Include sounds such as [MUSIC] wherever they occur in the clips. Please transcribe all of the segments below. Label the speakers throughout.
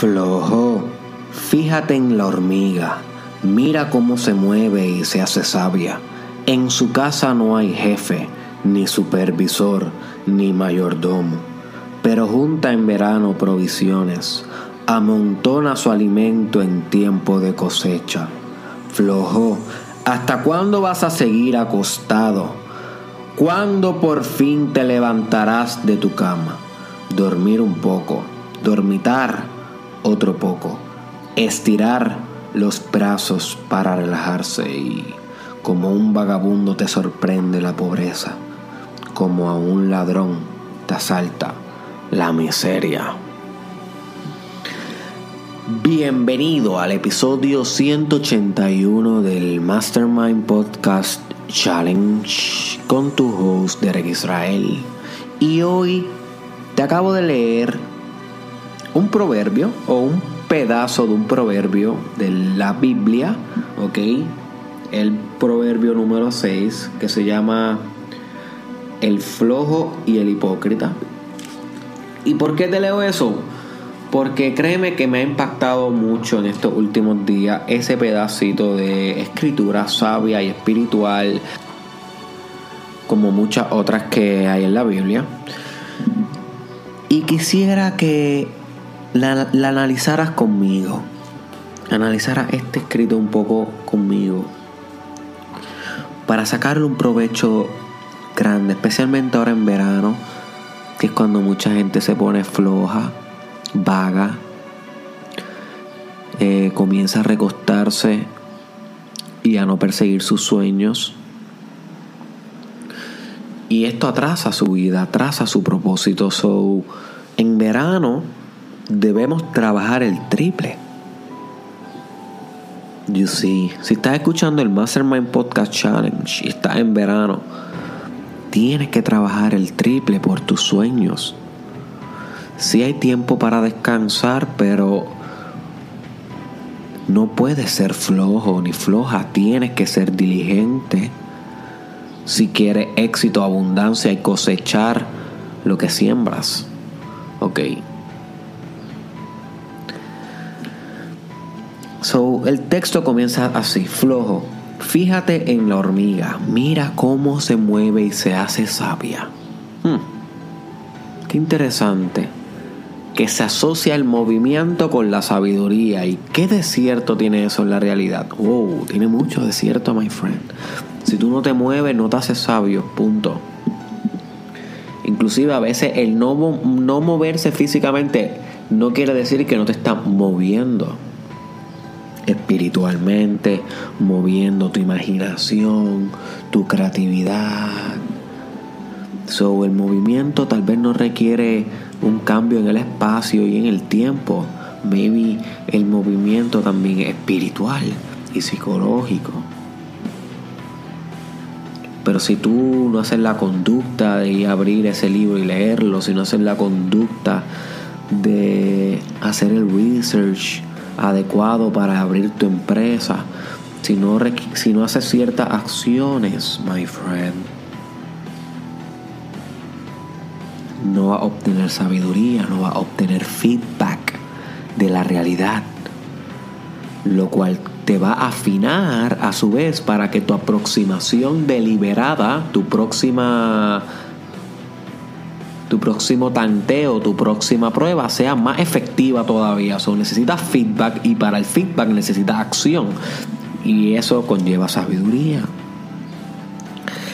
Speaker 1: Flojo, fíjate en la hormiga, mira cómo se mueve y se hace sabia. En su casa no hay jefe, ni supervisor, ni mayordomo, pero junta en verano provisiones, amontona su alimento en tiempo de cosecha. Flojo, ¿hasta cuándo vas a seguir acostado? ¿Cuándo por fin te levantarás de tu cama? Dormir un poco, dormitar otro poco, estirar los brazos para relajarse y como un vagabundo te sorprende la pobreza, como a un ladrón te asalta la miseria. Bienvenido al episodio 181 del Mastermind Podcast Challenge con tu host Derek Israel. Y hoy te acabo de leer un proverbio o un pedazo de un proverbio de la Biblia, ¿ok? El proverbio número 6 que se llama El flojo y el hipócrita. ¿Y por qué te leo eso? Porque créeme que me ha impactado mucho en estos últimos días ese pedacito de escritura sabia y espiritual, como muchas otras que hay en la Biblia. Y quisiera que la, analizaras conmigo, analizaras este escrito un poco conmigo, para sacarle un provecho grande, especialmente ahora en verano, que es cuando mucha gente se pone floja, vaga, eh, comienza a recostarse y a no perseguir sus sueños. Y esto atrasa su vida, atrasa su propósito. So, en verano debemos trabajar el triple. You see, si estás escuchando el Mastermind Podcast Challenge y estás en verano, tienes que trabajar el triple por tus sueños. Si hay tiempo para descansar, pero no puedes ser flojo ni floja, tienes que ser diligente. Si quieres éxito, abundancia y cosechar lo que siembras. Ok. So, el texto comienza así, flojo. Fíjate en la hormiga, mira cómo se mueve y se hace sabia. Hmm. Qué interesante que se asocia el movimiento con la sabiduría. ¿Y qué desierto tiene eso en la realidad? Wow, tiene mucho desierto, my friend. Si tú no te mueves, no te haces sabio, punto. Inclusive a veces el no, no moverse físicamente no quiere decir que no te estás moviendo espiritualmente, moviendo tu imaginación, tu creatividad. So, el movimiento tal vez no requiere un cambio en el espacio y en el tiempo. Maybe el movimiento también es espiritual y psicológico. Pero si tú no haces la conducta de abrir ese libro y leerlo, si no haces la conducta de hacer el research, adecuado para abrir tu empresa, si no, si no haces ciertas acciones, my friend, no va a obtener sabiduría, no va a obtener feedback de la realidad, lo cual te va a afinar a su vez para que tu aproximación deliberada, tu próxima tu próximo tanteo, tu próxima prueba sea más efectiva todavía. O necesitas feedback y para el feedback necesitas acción. Y eso conlleva sabiduría.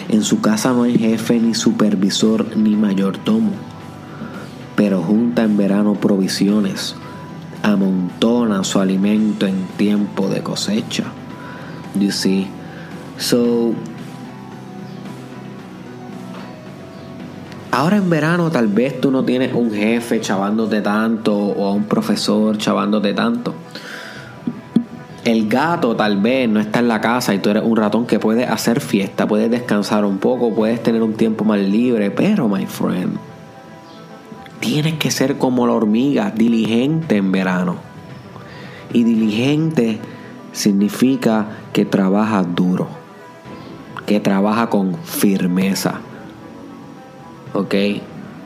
Speaker 1: En su casa no hay jefe, ni supervisor, ni mayordomo. Pero junta en verano provisiones. Amontona su alimento en tiempo de cosecha. You see? So, Ahora en verano tal vez tú no tienes un jefe chavándote tanto o a un profesor chavándote tanto. El gato tal vez no está en la casa y tú eres un ratón que puede hacer fiesta, puedes descansar un poco, puedes tener un tiempo más libre, pero my friend, tienes que ser como la hormiga, diligente en verano. Y diligente significa que trabaja duro, que trabaja con firmeza ¿ok?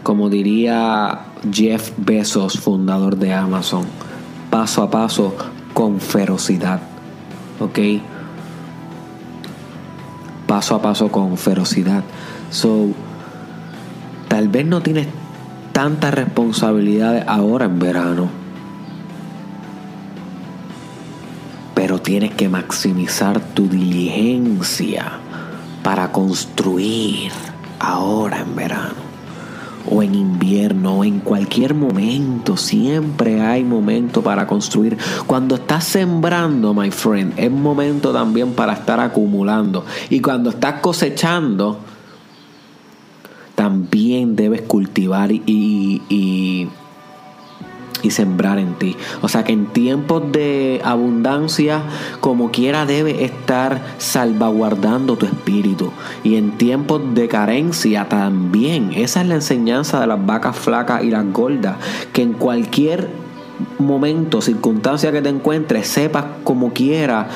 Speaker 1: Como diría Jeff Bezos, fundador de Amazon, paso a paso con ferocidad. ¿Ok? Paso a paso con ferocidad. So, tal vez no tienes tantas responsabilidades ahora en verano. Pero tienes que maximizar tu diligencia para construir ahora en verano o en invierno o en cualquier momento. Siempre hay momento para construir. Cuando estás sembrando, my friend, es momento también para estar acumulando. Y cuando estás cosechando, también debes cultivar y, sembrar en ti. O sea que en tiempos de abundancia, como quiera, debe estar salvaguardando tu espíritu. Y en tiempos de carencia también. Esa es la enseñanza de las vacas flacas y las gordas. Que en cualquier momento, circunstancia que te encuentres, sepas como quiera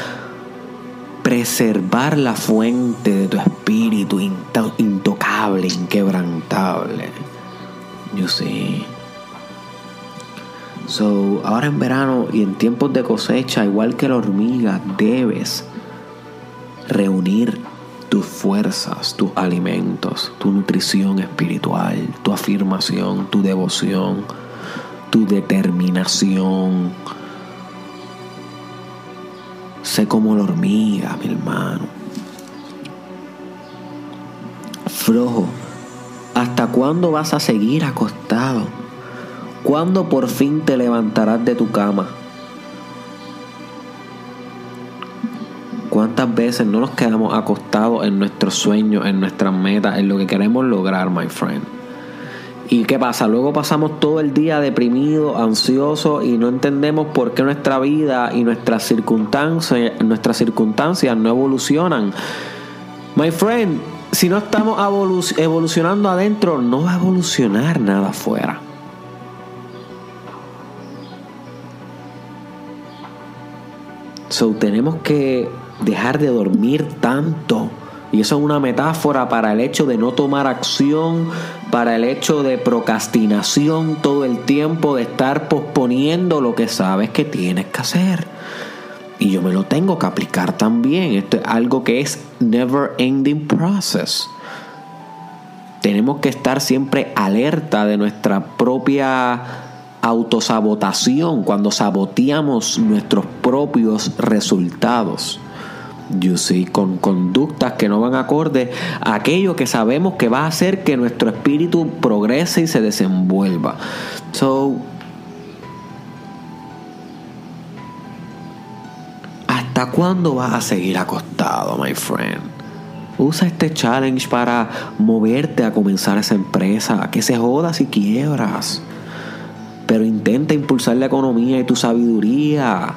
Speaker 1: preservar la fuente de tu espíritu intocable, inquebrantable. Yo sé. So, ahora en verano y en tiempos de cosecha, igual que la hormiga, debes reunir tus fuerzas, tus alimentos, tu nutrición espiritual, tu afirmación, tu devoción, tu determinación. Sé como la hormiga, mi hermano. Flojo, ¿hasta cuándo vas a seguir acostado? ¿Cuándo por fin te levantarás de tu cama? ¿Cuántas veces no nos quedamos acostados en nuestros sueños, en nuestras metas, en lo que queremos lograr, my friend? ¿Y qué pasa? Luego pasamos todo el día deprimidos, ansiosos y no entendemos por qué nuestra vida y nuestras circunstancias, nuestras circunstancias no evolucionan. My friend, si no estamos evolucionando adentro, no va a evolucionar nada afuera. So tenemos que dejar de dormir tanto. Y eso es una metáfora para el hecho de no tomar acción, para el hecho de procrastinación todo el tiempo, de estar posponiendo lo que sabes que tienes que hacer. Y yo me lo tengo que aplicar también. Esto es algo que es never ending process. Tenemos que estar siempre alerta de nuestra propia autosabotación, cuando saboteamos nuestros propios resultados. Yo sí, con conductas que no van acorde a aquello que sabemos que va a hacer que nuestro espíritu progrese y se desenvuelva. So, ¿hasta cuándo vas a seguir acostado, my friend? Usa este challenge para moverte a comenzar esa empresa, que se joda si quiebras pero intenta impulsar la economía y tu sabiduría.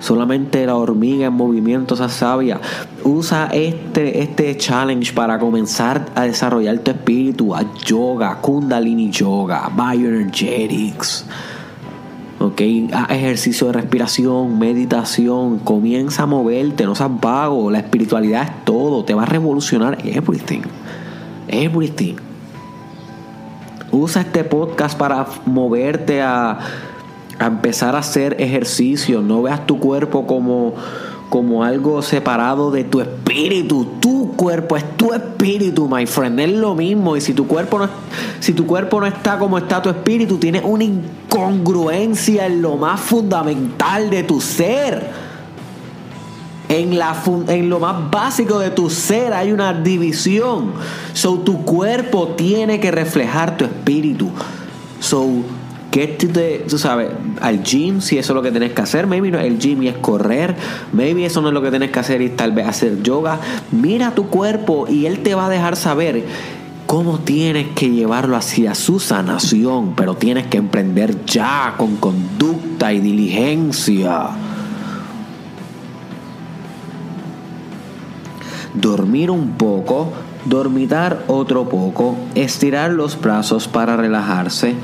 Speaker 1: Solamente la hormiga en movimiento se sabia. Usa este, este challenge para comenzar a desarrollar tu espíritu. A yoga, kundalini yoga, bioenergetics. Ok, a ejercicio de respiración, meditación. Comienza a moverte, no seas vago. La espiritualidad es todo. Te va a revolucionar everything. Everything. Usa este podcast para moverte a, empezar a hacer ejercicio. No veas tu cuerpo como, como algo separado de tu espíritu. Tu cuerpo es tu espíritu, my friend. Es lo mismo. Y si tu cuerpo no, si tu cuerpo no está como está tu espíritu, tienes una incongruencia en lo más fundamental de tu ser. En, lo más básico de tu ser hay una división. So, tu cuerpo tiene que reflejar tu espíritu. So, get to the, tú sabes, al gym, si eso es lo que tienes que hacer. Maybe no, el gym y es correr. Maybe eso no es lo que tienes que hacer y tal vez hacer yoga. Mira tu cuerpo y él te va a dejar saber cómo tienes que llevarlo hacia su sanación. Pero tienes que emprender ya con conducta y diligencia. Dormir un poco, dormitar otro poco, estirar los brazos para relajarse,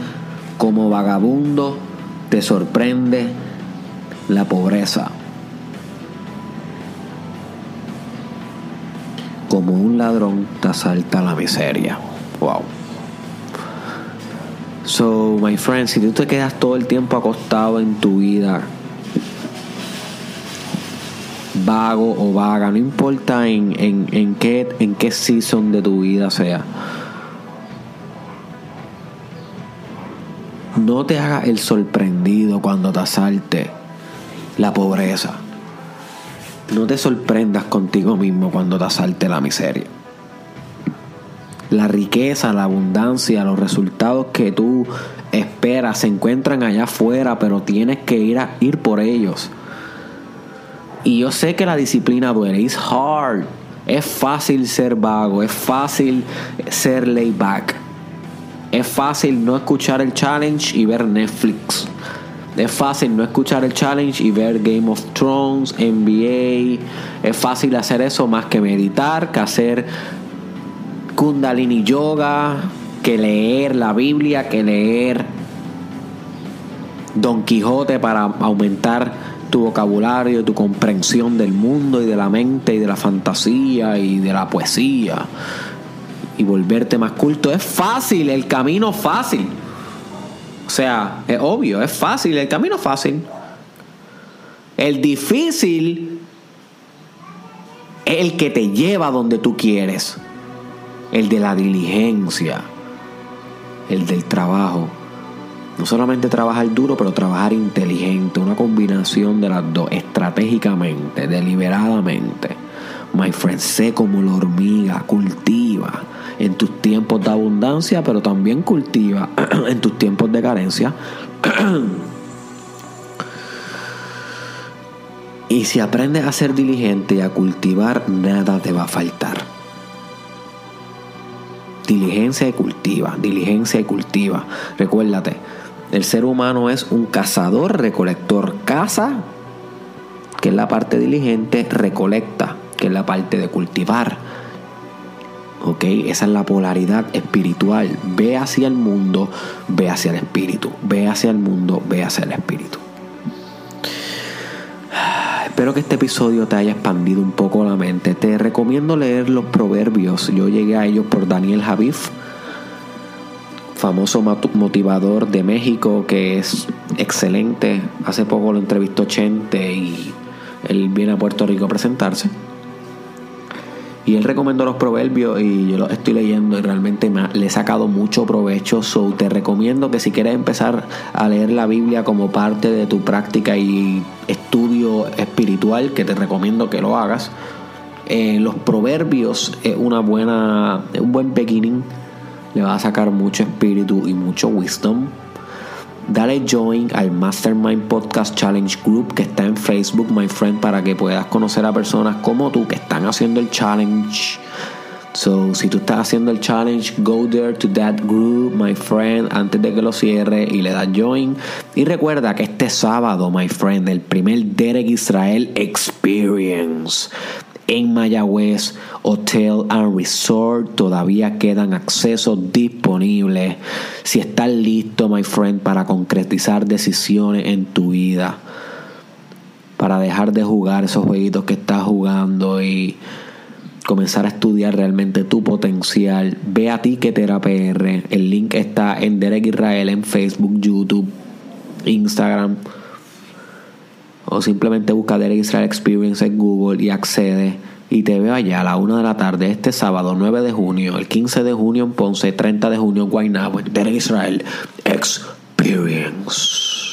Speaker 1: como vagabundo te sorprende la pobreza. Como un ladrón te asalta la miseria. Wow. So, my friend, si tú te quedas todo el tiempo acostado en tu vida, vago o vaga, no importa en, en, en, qué, en qué season de tu vida sea, no te hagas el sorprendido cuando te asalte la pobreza. No te sorprendas contigo mismo cuando te asalte la miseria la riqueza, la abundancia, los resultados que tú esperas se encuentran allá afuera, pero tienes que ir a ir por ellos. Y yo sé que la disciplina duele, es hard. Es fácil ser vago, es fácil ser laid back. Es fácil no escuchar el challenge y ver Netflix. Es fácil no escuchar el challenge y ver Game of Thrones, NBA. Es fácil hacer eso más que meditar, que hacer Kundalini Yoga, que leer la Biblia, que leer Don Quijote para aumentar tu vocabulario, tu comprensión del mundo y de la mente y de la fantasía y de la poesía y volverte más culto. Es fácil, el camino fácil. O sea, es obvio, es fácil, el camino fácil. El difícil es el que te lleva donde tú quieres el de la diligencia, el del trabajo. No solamente trabajar duro, pero trabajar inteligente, una combinación de las dos, estratégicamente, deliberadamente. My friend, sé como la hormiga, cultiva en tus tiempos de abundancia, pero también cultiva [CLEARS THROAT] en tus tiempos de carencia. [CLEARS THROAT] y si aprendes a ser diligente y a cultivar, nada te va a faltar. Diligencia y cultiva, diligencia y cultiva. Recuérdate, el ser humano es un cazador, recolector. Caza, que es la parte diligente, recolecta, que es la parte de cultivar. ¿Ok? Esa es la polaridad espiritual. Ve hacia el mundo, ve hacia el espíritu. Ve hacia el mundo, ve hacia el espíritu. [SIGHS] Espero que este episodio te haya expandido un poco la mente. Te recomiendo leer los proverbios. Yo llegué a ellos por Daniel Javif, famoso motivador de México que es excelente. Hace poco lo entrevistó Chente y él viene a Puerto Rico a presentarse. Y él recomendó los proverbios y yo los estoy leyendo y realmente le he sacado mucho provecho. So te recomiendo que si quieres empezar a leer la Biblia como parte de tu práctica y estudio espiritual, que te recomiendo que lo hagas. Eh, los proverbios es una buena, un buen beginning. Le va a sacar mucho espíritu y mucho wisdom dale join al Mastermind Podcast Challenge Group que está en Facebook, my friend, para que puedas conocer a personas como tú que están haciendo el challenge. So, si tú estás haciendo el challenge, go there to that group, my friend, antes de que lo cierre y le das join. Y recuerda que este sábado, my friend, el primer Derek Israel Experience en Mayagüez Hotel and Resort. Todavía quedan accesos disponibles. Si estás listo, my friend, para concretizar decisiones en tu vida, para dejar de jugar esos jueguitos que estás jugando y comenzar a estudiar realmente tu potencial, ve a Ticketera PR. El link está en Derek Israel en Facebook, YouTube, Instagram o simplemente busca Derek Israel Experience en Google y accede y te veo allá a la 1 de la tarde este sábado 9 de junio, el 15 de junio en Ponce, 30 de junio en Guaynabo, Derek Israel Experience.